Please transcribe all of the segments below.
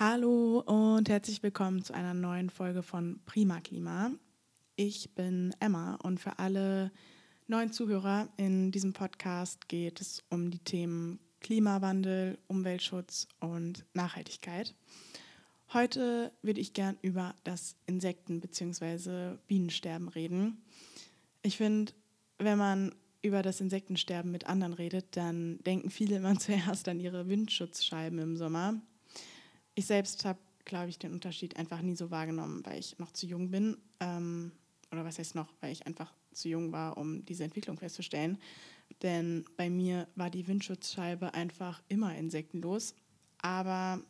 Hallo und herzlich willkommen zu einer neuen Folge von Prima Klima. Ich bin Emma und für alle neuen Zuhörer in diesem Podcast geht es um die Themen Klimawandel, Umweltschutz und Nachhaltigkeit. Heute würde ich gern über das Insekten- bzw. Bienensterben reden. Ich finde, wenn man über das Insektensterben mit anderen redet, dann denken viele immer zuerst an ihre Windschutzscheiben im Sommer ich selbst habe, glaube ich, den Unterschied einfach nie so wahrgenommen, weil ich noch zu jung bin. Ähm, oder was heißt noch, weil ich einfach zu jung war, um diese Entwicklung festzustellen. Denn bei mir war die Windschutzscheibe einfach immer insektenlos. Aber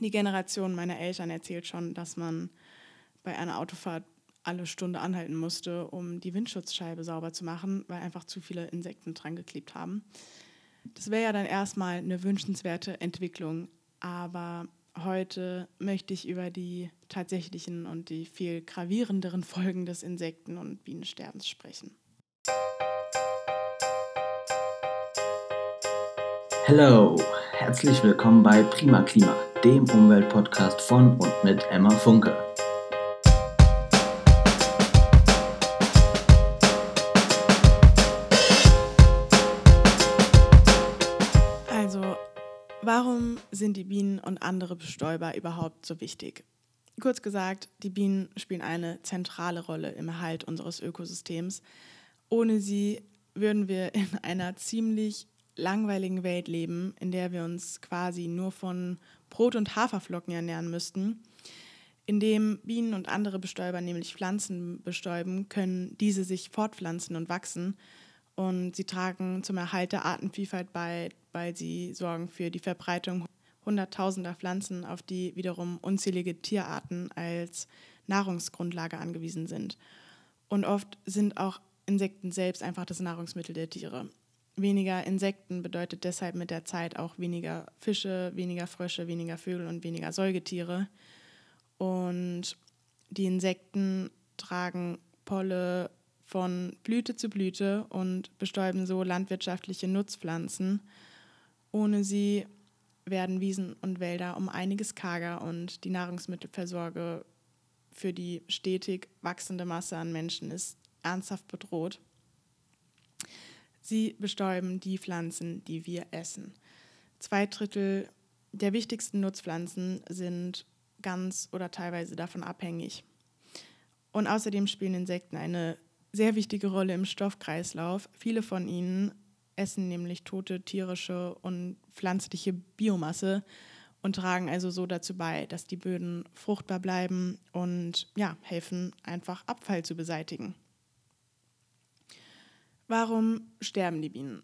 die Generation meiner Eltern erzählt schon, dass man bei einer Autofahrt alle Stunde anhalten musste, um die Windschutzscheibe sauber zu machen, weil einfach zu viele Insekten dran geklebt haben. Das wäre ja dann erstmal eine wünschenswerte Entwicklung. Aber Heute möchte ich über die tatsächlichen und die viel gravierenderen Folgen des Insekten- und Bienensterbens sprechen. Hallo, herzlich willkommen bei Prima Klima, dem Umweltpodcast von und mit Emma Funke. Sind die Bienen und andere Bestäuber überhaupt so wichtig? Kurz gesagt, die Bienen spielen eine zentrale Rolle im Erhalt unseres Ökosystems. Ohne sie würden wir in einer ziemlich langweiligen Welt leben, in der wir uns quasi nur von Brot und Haferflocken ernähren müssten. Indem Bienen und andere Bestäuber nämlich Pflanzen bestäuben, können diese sich fortpflanzen und wachsen und sie tragen zum Erhalt der Artenvielfalt bei, weil sie sorgen für die Verbreitung hunderttausender Pflanzen, auf die wiederum unzählige Tierarten als Nahrungsgrundlage angewiesen sind. Und oft sind auch Insekten selbst einfach das Nahrungsmittel der Tiere. Weniger Insekten bedeutet deshalb mit der Zeit auch weniger Fische, weniger Frösche, weniger Vögel und weniger Säugetiere. Und die Insekten tragen Polle, von Blüte zu Blüte und bestäuben so landwirtschaftliche Nutzpflanzen. Ohne sie werden Wiesen und Wälder um einiges karger und die Nahrungsmittelversorge für die stetig wachsende Masse an Menschen ist ernsthaft bedroht. Sie bestäuben die Pflanzen, die wir essen. Zwei Drittel der wichtigsten Nutzpflanzen sind ganz oder teilweise davon abhängig. Und außerdem spielen Insekten eine sehr wichtige Rolle im Stoffkreislauf. Viele von ihnen essen nämlich tote tierische und pflanzliche Biomasse und tragen also so dazu bei, dass die Böden fruchtbar bleiben und ja, helfen einfach Abfall zu beseitigen. Warum sterben die Bienen?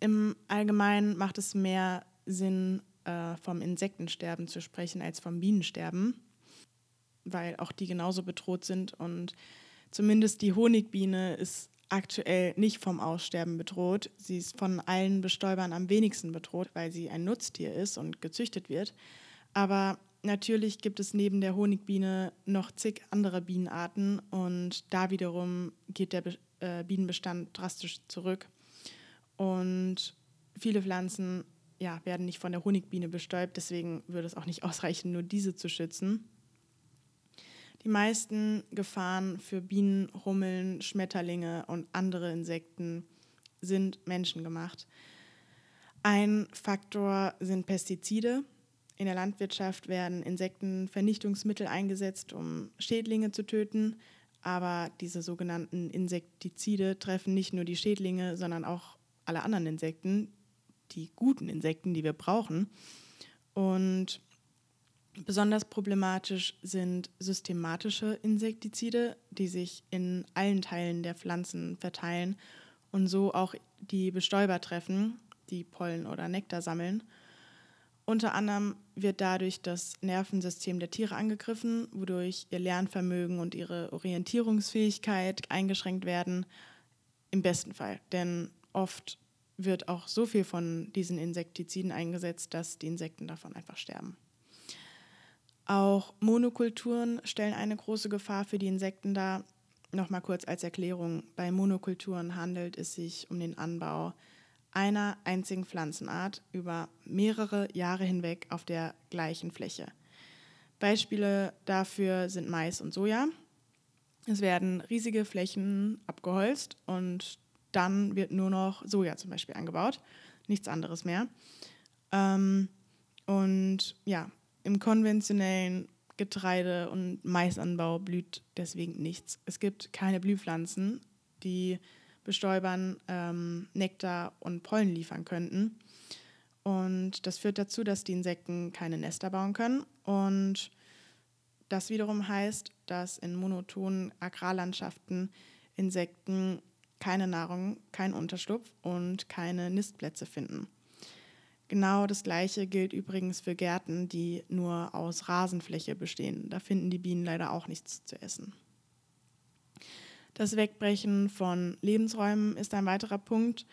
Im Allgemeinen macht es mehr Sinn, äh, vom Insektensterben zu sprechen als vom Bienensterben, weil auch die genauso bedroht sind und Zumindest die Honigbiene ist aktuell nicht vom Aussterben bedroht. Sie ist von allen Bestäubern am wenigsten bedroht, weil sie ein Nutztier ist und gezüchtet wird. Aber natürlich gibt es neben der Honigbiene noch zig andere Bienenarten und da wiederum geht der äh, Bienenbestand drastisch zurück. Und viele Pflanzen ja, werden nicht von der Honigbiene bestäubt, deswegen würde es auch nicht ausreichen, nur diese zu schützen. Die meisten Gefahren für Bienen, Hummeln, Schmetterlinge und andere Insekten sind menschengemacht. Ein Faktor sind Pestizide. In der Landwirtschaft werden Insektenvernichtungsmittel eingesetzt, um Schädlinge zu töten. Aber diese sogenannten Insektizide treffen nicht nur die Schädlinge, sondern auch alle anderen Insekten, die guten Insekten, die wir brauchen. Und Besonders problematisch sind systematische Insektizide, die sich in allen Teilen der Pflanzen verteilen und so auch die Bestäuber treffen, die Pollen oder Nektar sammeln. Unter anderem wird dadurch das Nervensystem der Tiere angegriffen, wodurch ihr Lernvermögen und ihre Orientierungsfähigkeit eingeschränkt werden. Im besten Fall, denn oft wird auch so viel von diesen Insektiziden eingesetzt, dass die Insekten davon einfach sterben. Auch Monokulturen stellen eine große Gefahr für die Insekten dar. Nochmal kurz als Erklärung. Bei Monokulturen handelt es sich um den Anbau einer einzigen Pflanzenart über mehrere Jahre hinweg auf der gleichen Fläche. Beispiele dafür sind Mais und Soja. Es werden riesige Flächen abgeholzt und dann wird nur noch Soja zum Beispiel angebaut, nichts anderes mehr. Ähm, und ja, im konventionellen Getreide- und Maisanbau blüht deswegen nichts. Es gibt keine Blühpflanzen, die Bestäubern ähm, Nektar und Pollen liefern könnten. Und das führt dazu, dass die Insekten keine Nester bauen können. Und das wiederum heißt, dass in monotonen Agrarlandschaften Insekten keine Nahrung, keinen Unterschlupf und keine Nistplätze finden. Genau das Gleiche gilt übrigens für Gärten, die nur aus Rasenfläche bestehen. Da finden die Bienen leider auch nichts zu essen. Das Wegbrechen von Lebensräumen ist ein weiterer Punkt.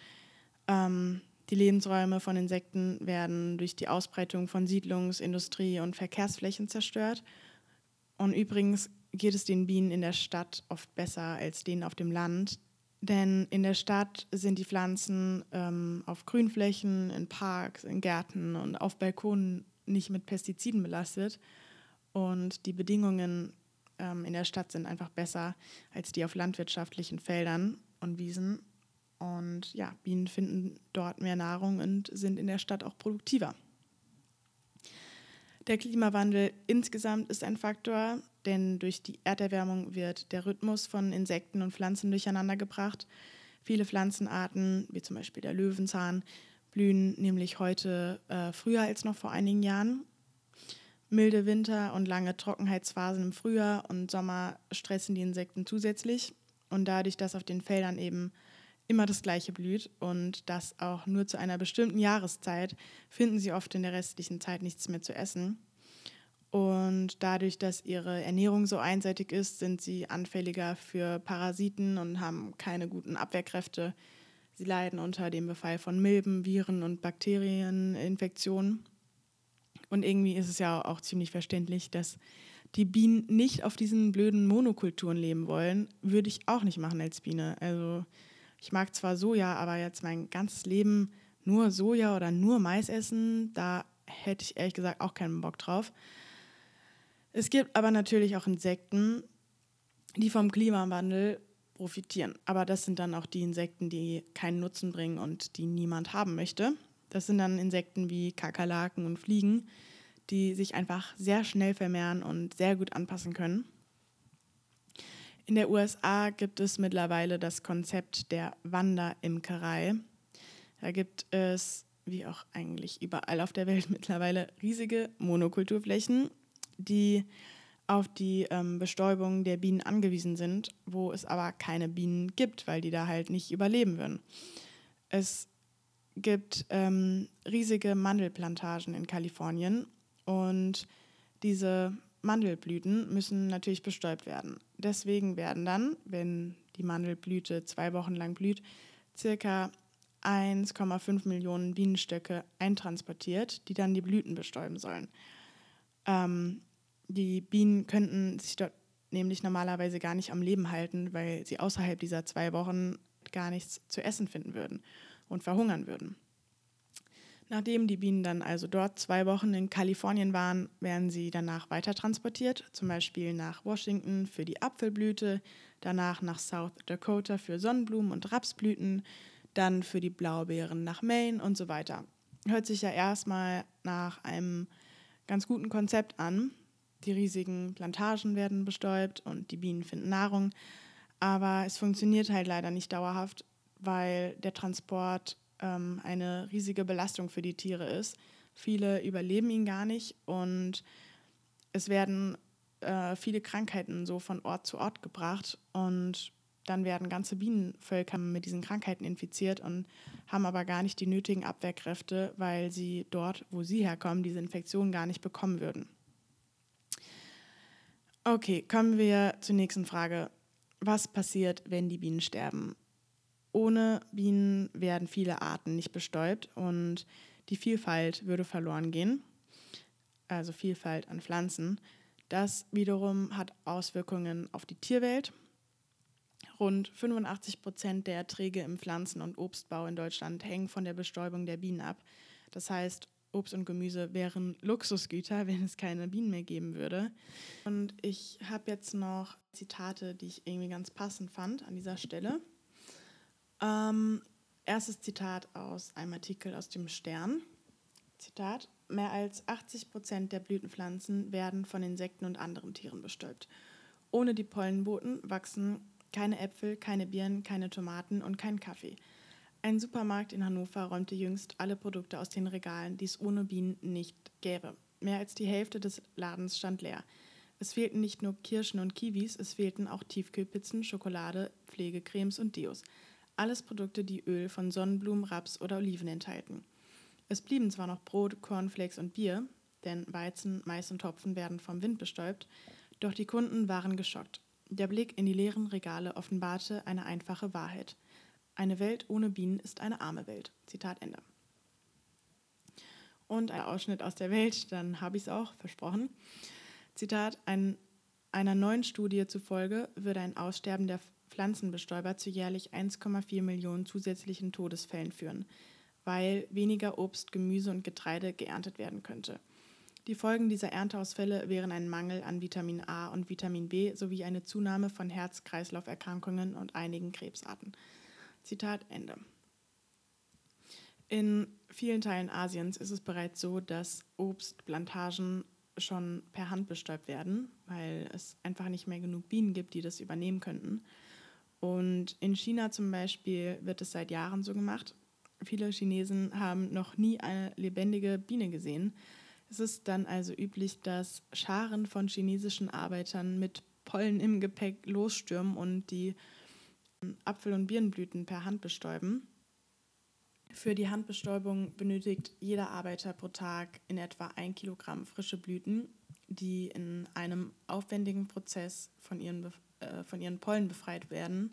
Ähm, die Lebensräume von Insekten werden durch die Ausbreitung von Siedlungs-, Industrie- und Verkehrsflächen zerstört. Und übrigens geht es den Bienen in der Stadt oft besser als denen auf dem Land. Denn in der Stadt sind die Pflanzen ähm, auf Grünflächen, in Parks, in Gärten und auf Balkonen nicht mit Pestiziden belastet. Und die Bedingungen ähm, in der Stadt sind einfach besser als die auf landwirtschaftlichen Feldern und Wiesen. Und ja, Bienen finden dort mehr Nahrung und sind in der Stadt auch produktiver. Der Klimawandel insgesamt ist ein Faktor, denn durch die Erderwärmung wird der Rhythmus von Insekten und Pflanzen durcheinandergebracht. Viele Pflanzenarten, wie zum Beispiel der Löwenzahn, blühen nämlich heute äh, früher als noch vor einigen Jahren. Milde Winter und lange Trockenheitsphasen im Frühjahr und Sommer stressen die Insekten zusätzlich. Und dadurch, dass auf den Feldern eben immer das Gleiche blüht und das auch nur zu einer bestimmten Jahreszeit, finden sie oft in der restlichen Zeit nichts mehr zu essen. Und dadurch, dass ihre Ernährung so einseitig ist, sind sie anfälliger für Parasiten und haben keine guten Abwehrkräfte. Sie leiden unter dem Befall von Milben, Viren und Bakterieninfektionen. Und irgendwie ist es ja auch ziemlich verständlich, dass die Bienen nicht auf diesen blöden Monokulturen leben wollen. Würde ich auch nicht machen als Biene. Also ich mag zwar Soja, aber jetzt mein ganzes Leben nur Soja oder nur Mais essen, da hätte ich ehrlich gesagt auch keinen Bock drauf. Es gibt aber natürlich auch Insekten, die vom Klimawandel profitieren. Aber das sind dann auch die Insekten, die keinen Nutzen bringen und die niemand haben möchte. Das sind dann Insekten wie Kakerlaken und Fliegen, die sich einfach sehr schnell vermehren und sehr gut anpassen können. In der USA gibt es mittlerweile das Konzept der Wanderimkerei. Da gibt es, wie auch eigentlich überall auf der Welt mittlerweile, riesige Monokulturflächen, die auf die ähm, Bestäubung der Bienen angewiesen sind, wo es aber keine Bienen gibt, weil die da halt nicht überleben würden. Es gibt ähm, riesige Mandelplantagen in Kalifornien und diese Mandelblüten müssen natürlich bestäubt werden. Deswegen werden dann, wenn die Mandelblüte zwei Wochen lang blüht, circa 1,5 Millionen Bienenstöcke eintransportiert, die dann die Blüten bestäuben sollen. Ähm, die Bienen könnten sich dort nämlich normalerweise gar nicht am Leben halten, weil sie außerhalb dieser zwei Wochen gar nichts zu essen finden würden und verhungern würden. Nachdem die Bienen dann also dort zwei Wochen in Kalifornien waren, werden sie danach weiter transportiert, zum Beispiel nach Washington für die Apfelblüte, danach nach South Dakota für Sonnenblumen und Rapsblüten, dann für die Blaubeeren nach Maine und so weiter. Hört sich ja erstmal nach einem ganz guten Konzept an. Die riesigen Plantagen werden bestäubt und die Bienen finden Nahrung, aber es funktioniert halt leider nicht dauerhaft, weil der Transport ähm, eine riesige Belastung für die Tiere ist. Viele überleben ihn gar nicht und es werden äh, viele Krankheiten so von Ort zu Ort gebracht und dann werden ganze Bienenvölker mit diesen Krankheiten infiziert und haben aber gar nicht die nötigen Abwehrkräfte, weil sie dort, wo sie herkommen, diese Infektion gar nicht bekommen würden. Okay, kommen wir zur nächsten Frage. Was passiert, wenn die Bienen sterben? Ohne Bienen werden viele Arten nicht bestäubt und die Vielfalt würde verloren gehen, also Vielfalt an Pflanzen. Das wiederum hat Auswirkungen auf die Tierwelt. Rund 85 Prozent der Erträge im Pflanzen- und Obstbau in Deutschland hängen von der Bestäubung der Bienen ab. Das heißt, Obst und Gemüse wären Luxusgüter, wenn es keine Bienen mehr geben würde. Und ich habe jetzt noch Zitate, die ich irgendwie ganz passend fand an dieser Stelle. Ähm, erstes Zitat aus einem Artikel aus dem Stern. Zitat: Mehr als 80 Prozent der Blütenpflanzen werden von Insekten und anderen Tieren bestäubt. Ohne die Pollenboten wachsen keine Äpfel, keine Birnen, keine Tomaten und kein Kaffee. Ein Supermarkt in Hannover räumte jüngst alle Produkte aus den Regalen, die es ohne Bienen nicht gäbe. Mehr als die Hälfte des Ladens stand leer. Es fehlten nicht nur Kirschen und Kiwis, es fehlten auch Tiefkühlpizzen, Schokolade, Pflegecremes und Deos. Alles Produkte, die Öl von Sonnenblumen, Raps oder Oliven enthalten. Es blieben zwar noch Brot, Cornflakes und Bier, denn Weizen, Mais und Topfen werden vom Wind bestäubt, doch die Kunden waren geschockt. Der Blick in die leeren Regale offenbarte eine einfache Wahrheit. Eine Welt ohne Bienen ist eine arme Welt. Zitat Ende. Und ein Ausschnitt aus der Welt, dann habe ich es auch versprochen. Zitat, ein, einer neuen Studie zufolge würde ein Aussterben der Pflanzenbestäuber zu jährlich 1,4 Millionen zusätzlichen Todesfällen führen, weil weniger Obst, Gemüse und Getreide geerntet werden könnte. Die Folgen dieser Ernteausfälle wären ein Mangel an Vitamin A und Vitamin B sowie eine Zunahme von Herz-Kreislauf-Erkrankungen und einigen Krebsarten. Zitat Ende. In vielen Teilen Asiens ist es bereits so, dass Obstplantagen schon per Hand bestäubt werden, weil es einfach nicht mehr genug Bienen gibt, die das übernehmen könnten. Und in China zum Beispiel wird es seit Jahren so gemacht. Viele Chinesen haben noch nie eine lebendige Biene gesehen. Es ist dann also üblich, dass Scharen von chinesischen Arbeitern mit Pollen im Gepäck losstürmen und die Apfel- und Birnenblüten per Hand bestäuben. Für die Handbestäubung benötigt jeder Arbeiter pro Tag in etwa ein Kilogramm frische Blüten, die in einem aufwendigen Prozess von ihren, äh, von ihren Pollen befreit werden.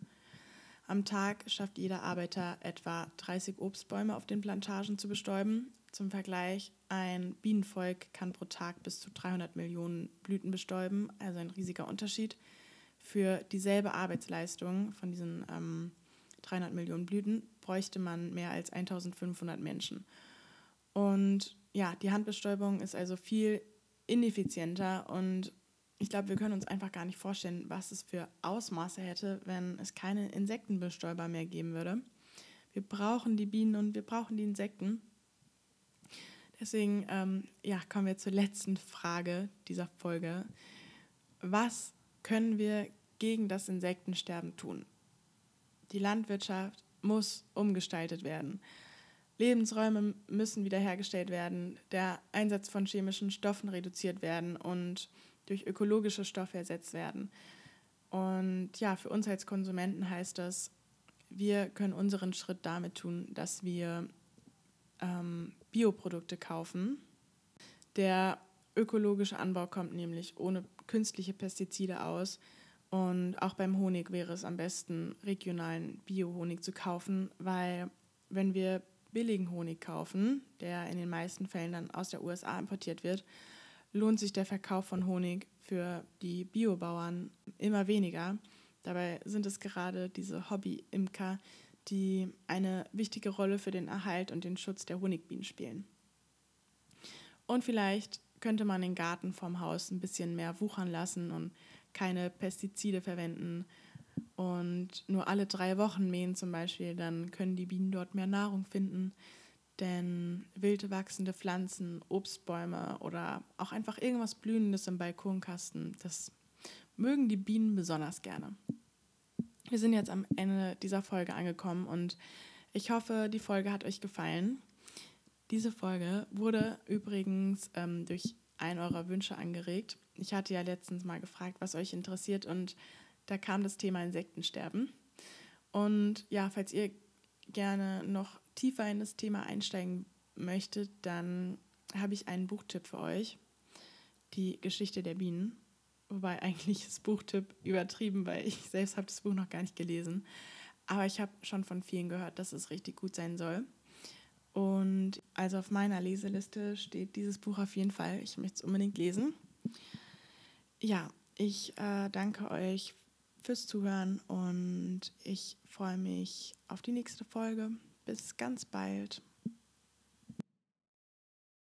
Am Tag schafft jeder Arbeiter etwa 30 Obstbäume auf den Plantagen zu bestäuben. Zum Vergleich, ein Bienenvolk kann pro Tag bis zu 300 Millionen Blüten bestäuben, also ein riesiger Unterschied für dieselbe Arbeitsleistung von diesen ähm, 300 Millionen Blüten bräuchte man mehr als 1500 Menschen. Und ja, die Handbestäubung ist also viel ineffizienter und ich glaube, wir können uns einfach gar nicht vorstellen, was es für Ausmaße hätte, wenn es keine Insektenbestäuber mehr geben würde. Wir brauchen die Bienen und wir brauchen die Insekten. Deswegen ähm, ja, kommen wir zur letzten Frage dieser Folge. Was können wir gegen das Insektensterben tun? Die Landwirtschaft muss umgestaltet werden. Lebensräume müssen wiederhergestellt werden, der Einsatz von chemischen Stoffen reduziert werden und durch ökologische Stoffe ersetzt werden. Und ja, für uns als Konsumenten heißt das, wir können unseren Schritt damit tun, dass wir ähm, Bioprodukte kaufen. Der ökologische Anbau kommt nämlich ohne künstliche Pestizide aus. Und auch beim Honig wäre es am besten, regionalen Bio-Honig zu kaufen, weil wenn wir billigen Honig kaufen, der in den meisten Fällen dann aus der USA importiert wird, lohnt sich der Verkauf von Honig für die Biobauern immer weniger. Dabei sind es gerade diese Hobby-Imker, die eine wichtige Rolle für den Erhalt und den Schutz der Honigbienen spielen. Und vielleicht könnte man den Garten vom Haus ein bisschen mehr wuchern lassen und keine Pestizide verwenden und nur alle drei Wochen mähen zum Beispiel, dann können die Bienen dort mehr Nahrung finden. Denn wild wachsende Pflanzen, Obstbäume oder auch einfach irgendwas Blühendes im Balkonkasten, das mögen die Bienen besonders gerne. Wir sind jetzt am Ende dieser Folge angekommen und ich hoffe, die Folge hat euch gefallen. Diese Folge wurde übrigens ähm, durch einen eurer Wünsche angeregt. Ich hatte ja letztens mal gefragt, was euch interessiert und da kam das Thema Insektensterben. Und ja, falls ihr gerne noch tiefer in das Thema einsteigen möchtet, dann habe ich einen Buchtipp für euch. Die Geschichte der Bienen. Wobei eigentlich ist Buchtipp übertrieben, weil ich selbst habe das Buch noch gar nicht gelesen. Aber ich habe schon von vielen gehört, dass es richtig gut sein soll. Und also auf meiner Leseliste steht dieses Buch auf jeden Fall. Ich möchte es unbedingt lesen. Ja, ich äh, danke euch fürs Zuhören und ich freue mich auf die nächste Folge. Bis ganz bald.